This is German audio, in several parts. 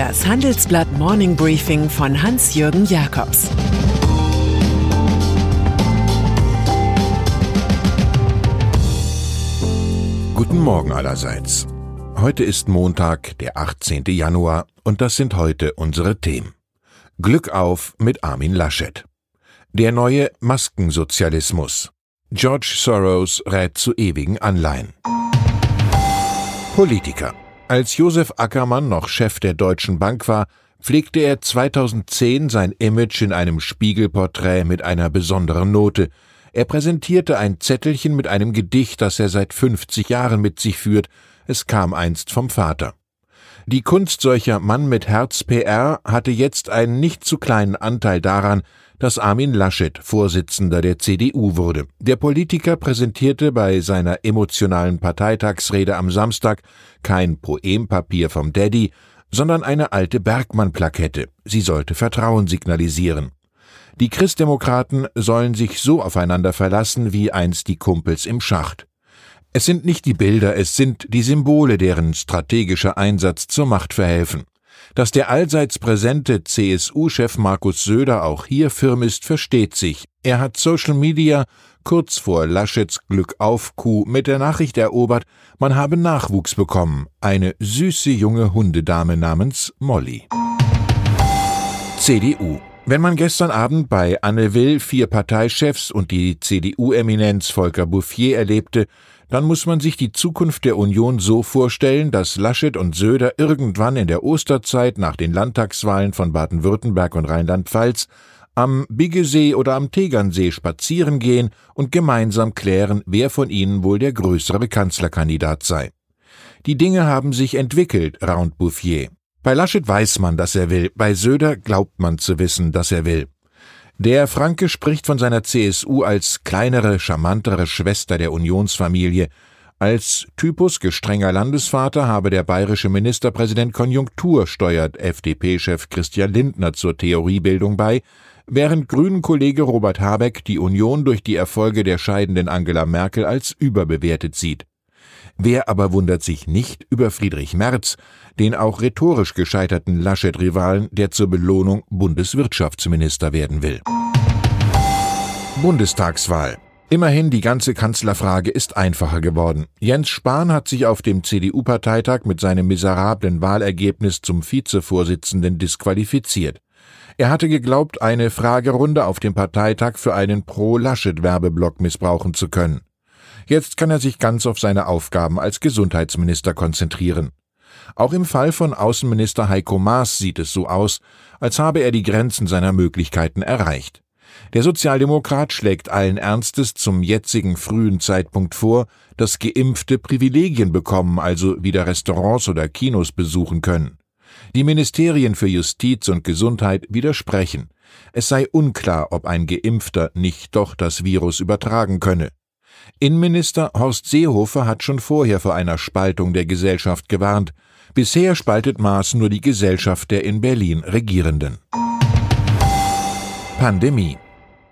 Das Handelsblatt Morning Briefing von Hans-Jürgen Jakobs Guten Morgen allerseits. Heute ist Montag, der 18. Januar, und das sind heute unsere Themen. Glück auf mit Armin Laschet. Der neue Maskensozialismus. George Soros rät zu ewigen Anleihen. Politiker. Als Josef Ackermann noch Chef der Deutschen Bank war, pflegte er 2010 sein Image in einem Spiegelporträt mit einer besonderen Note. Er präsentierte ein Zettelchen mit einem Gedicht, das er seit 50 Jahren mit sich führt. Es kam einst vom Vater. Die Kunst solcher Mann mit Herz PR hatte jetzt einen nicht zu kleinen Anteil daran, dass Armin Laschet Vorsitzender der CDU wurde. Der Politiker präsentierte bei seiner emotionalen Parteitagsrede am Samstag kein Poempapier vom Daddy, sondern eine alte Bergmann-Plakette. Sie sollte Vertrauen signalisieren. Die Christdemokraten sollen sich so aufeinander verlassen wie einst die Kumpels im Schacht. Es sind nicht die Bilder, es sind die Symbole, deren strategischer Einsatz zur Macht verhelfen. Dass der allseits präsente CSU-Chef Markus Söder auch hier firm ist, versteht sich. Er hat Social Media kurz vor Laschets Glückauf-Kuh mit der Nachricht erobert, man habe Nachwuchs bekommen, eine süße junge Hundedame namens Molly. CDU wenn man gestern Abend bei Anne Will vier Parteichefs und die CDU-Eminenz Volker Bouffier erlebte, dann muss man sich die Zukunft der Union so vorstellen, dass Laschet und Söder irgendwann in der Osterzeit nach den Landtagswahlen von Baden-Württemberg und Rheinland-Pfalz am Biggesee oder am Tegernsee spazieren gehen und gemeinsam klären, wer von ihnen wohl der größere Kanzlerkandidat sei. Die Dinge haben sich entwickelt, raunt Bouffier. Bei Laschet weiß man, dass er will, bei Söder glaubt man zu wissen, dass er will. Der Franke spricht von seiner CSU als kleinere, charmantere Schwester der Unionsfamilie. Als Typus gestrenger Landesvater habe der bayerische Ministerpräsident Konjunktur, steuert FDP-Chef Christian Lindner zur Theoriebildung bei, während Grünen-Kollege Robert Habeck die Union durch die Erfolge der scheidenden Angela Merkel als überbewertet sieht. Wer aber wundert sich nicht über Friedrich Merz, den auch rhetorisch gescheiterten Laschet-Rivalen, der zur Belohnung Bundeswirtschaftsminister werden will. Bundestagswahl. Immerhin die ganze Kanzlerfrage ist einfacher geworden. Jens Spahn hat sich auf dem CDU-Parteitag mit seinem miserablen Wahlergebnis zum Vizevorsitzenden disqualifiziert. Er hatte geglaubt, eine Fragerunde auf dem Parteitag für einen Pro-Laschet-Werbeblock missbrauchen zu können. Jetzt kann er sich ganz auf seine Aufgaben als Gesundheitsminister konzentrieren. Auch im Fall von Außenminister Heiko Maas sieht es so aus, als habe er die Grenzen seiner Möglichkeiten erreicht. Der Sozialdemokrat schlägt allen Ernstes zum jetzigen frühen Zeitpunkt vor, dass Geimpfte Privilegien bekommen, also wieder Restaurants oder Kinos besuchen können. Die Ministerien für Justiz und Gesundheit widersprechen. Es sei unklar, ob ein Geimpfter nicht doch das Virus übertragen könne. Innenminister Horst Seehofer hat schon vorher vor einer Spaltung der Gesellschaft gewarnt. Bisher spaltet Maas nur die Gesellschaft der in Berlin Regierenden. Pandemie.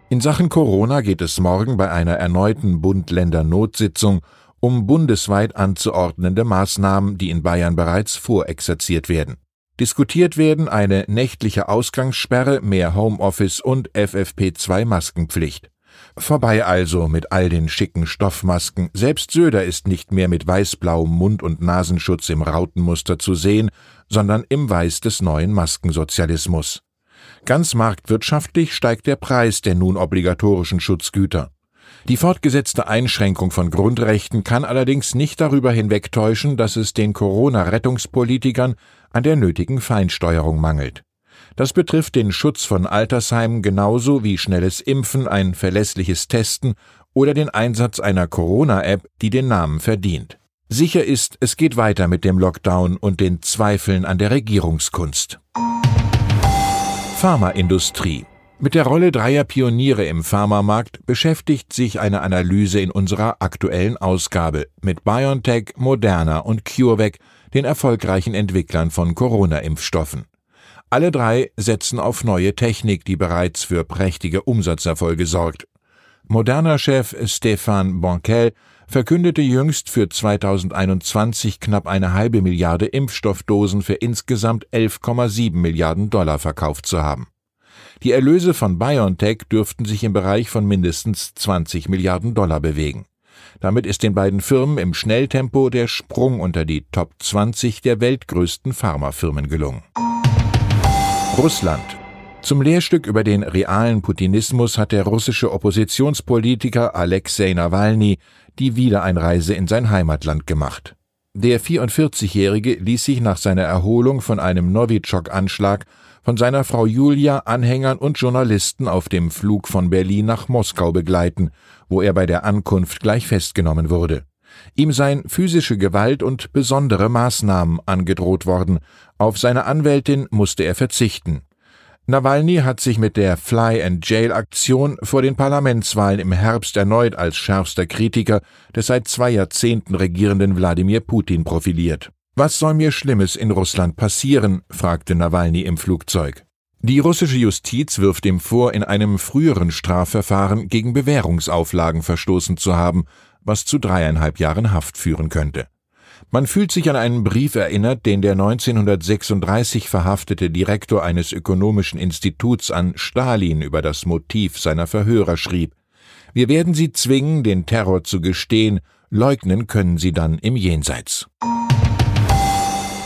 In Sachen Corona geht es morgen bei einer erneuten Bund-Länder-Notsitzung um bundesweit anzuordnende Maßnahmen, die in Bayern bereits vorexerziert werden. Diskutiert werden eine nächtliche Ausgangssperre, mehr Homeoffice und FFP2-Maskenpflicht. Vorbei also mit all den schicken Stoffmasken. Selbst Söder ist nicht mehr mit weißblauem Mund- und Nasenschutz im Rautenmuster zu sehen, sondern im Weiß des neuen Maskensozialismus. Ganz marktwirtschaftlich steigt der Preis der nun obligatorischen Schutzgüter. Die fortgesetzte Einschränkung von Grundrechten kann allerdings nicht darüber hinwegtäuschen, dass es den Corona-Rettungspolitikern an der nötigen Feinsteuerung mangelt. Das betrifft den Schutz von Altersheimen genauso wie schnelles Impfen, ein verlässliches Testen oder den Einsatz einer Corona-App, die den Namen verdient. Sicher ist, es geht weiter mit dem Lockdown und den Zweifeln an der Regierungskunst. Pharmaindustrie. Mit der Rolle dreier Pioniere im Pharmamarkt beschäftigt sich eine Analyse in unserer aktuellen Ausgabe mit BioNTech, Moderna und CureVac, den erfolgreichen Entwicklern von Corona-Impfstoffen. Alle drei setzen auf neue Technik, die bereits für prächtige Umsatzerfolge sorgt. Moderner Chef Stefan Bonquel verkündete jüngst für 2021 knapp eine halbe Milliarde Impfstoffdosen für insgesamt 11,7 Milliarden Dollar verkauft zu haben. Die Erlöse von BioNTech dürften sich im Bereich von mindestens 20 Milliarden Dollar bewegen. Damit ist den beiden Firmen im Schnelltempo der Sprung unter die Top 20 der weltgrößten Pharmafirmen gelungen. Russland. Zum Lehrstück über den realen Putinismus hat der russische Oppositionspolitiker Alexei Nawalny die Wiedereinreise in sein Heimatland gemacht. Der 44-Jährige ließ sich nach seiner Erholung von einem Novichok-Anschlag von seiner Frau Julia, Anhängern und Journalisten auf dem Flug von Berlin nach Moskau begleiten, wo er bei der Ankunft gleich festgenommen wurde. Ihm seien physische Gewalt und besondere Maßnahmen angedroht worden, auf seine Anwältin musste er verzichten. Nawalny hat sich mit der Fly-and-Jail-Aktion vor den Parlamentswahlen im Herbst erneut als schärfster Kritiker des seit zwei Jahrzehnten regierenden Wladimir Putin profiliert. Was soll mir Schlimmes in Russland passieren? fragte Nawalny im Flugzeug. Die russische Justiz wirft ihm vor, in einem früheren Strafverfahren gegen Bewährungsauflagen verstoßen zu haben, was zu dreieinhalb Jahren Haft führen könnte. Man fühlt sich an einen Brief erinnert, den der 1936 verhaftete Direktor eines ökonomischen Instituts an Stalin über das Motiv seiner Verhörer schrieb. Wir werden Sie zwingen, den Terror zu gestehen, leugnen können Sie dann im Jenseits.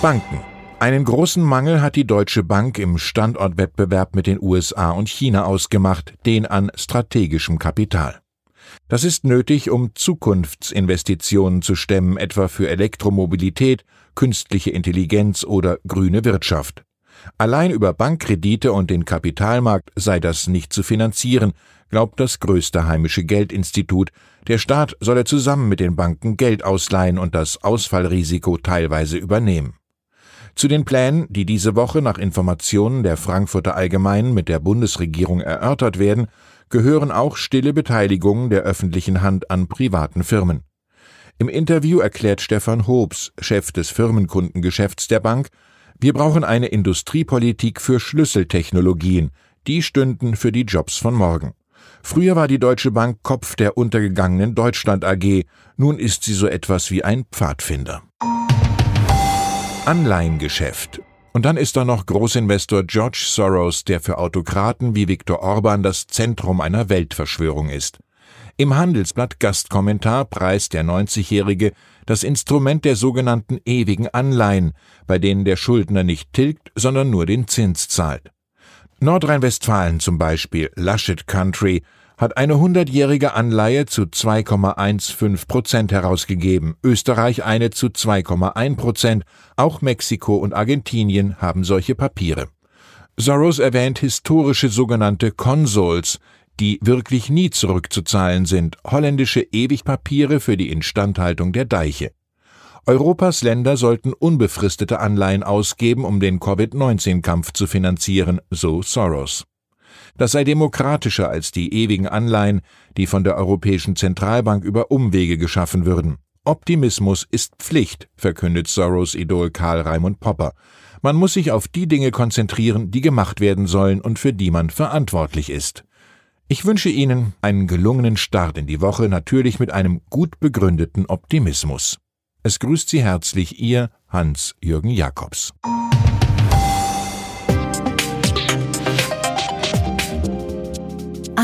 Banken. Einen großen Mangel hat die Deutsche Bank im Standortwettbewerb mit den USA und China ausgemacht, den an strategischem Kapital. Das ist nötig, um Zukunftsinvestitionen zu stemmen, etwa für Elektromobilität, künstliche Intelligenz oder grüne Wirtschaft. Allein über Bankkredite und den Kapitalmarkt sei das nicht zu finanzieren, glaubt das größte heimische Geldinstitut. Der Staat solle zusammen mit den Banken Geld ausleihen und das Ausfallrisiko teilweise übernehmen. Zu den Plänen, die diese Woche nach Informationen der Frankfurter Allgemeinen mit der Bundesregierung erörtert werden, gehören auch stille Beteiligungen der öffentlichen Hand an privaten Firmen. Im Interview erklärt Stefan Hobbs, Chef des Firmenkundengeschäfts der Bank, wir brauchen eine Industriepolitik für Schlüsseltechnologien, die stünden für die Jobs von morgen. Früher war die Deutsche Bank Kopf der untergegangenen Deutschland AG, nun ist sie so etwas wie ein Pfadfinder. Anleihengeschäft und dann ist da noch Großinvestor George Soros, der für Autokraten wie Viktor Orban das Zentrum einer Weltverschwörung ist. Im Handelsblatt Gastkommentar preist der 90-Jährige das Instrument der sogenannten ewigen Anleihen, bei denen der Schuldner nicht tilgt, sondern nur den Zins zahlt. Nordrhein-Westfalen zum Beispiel, Laschet Country, hat eine hundertjährige Anleihe zu 2,15 Prozent herausgegeben, Österreich eine zu 2,1 Prozent, auch Mexiko und Argentinien haben solche Papiere. Soros erwähnt historische sogenannte Consols, die wirklich nie zurückzuzahlen sind, holländische Ewigpapiere für die Instandhaltung der Deiche. Europas Länder sollten unbefristete Anleihen ausgeben, um den Covid-19-Kampf zu finanzieren, so Soros. Das sei demokratischer als die ewigen Anleihen, die von der Europäischen Zentralbank über Umwege geschaffen würden. Optimismus ist Pflicht, verkündet Soros Idol Karl Raimund Popper. Man muss sich auf die Dinge konzentrieren, die gemacht werden sollen und für die man verantwortlich ist. Ich wünsche Ihnen einen gelungenen Start in die Woche, natürlich mit einem gut begründeten Optimismus. Es grüßt Sie herzlich Ihr Hans-Jürgen Jakobs.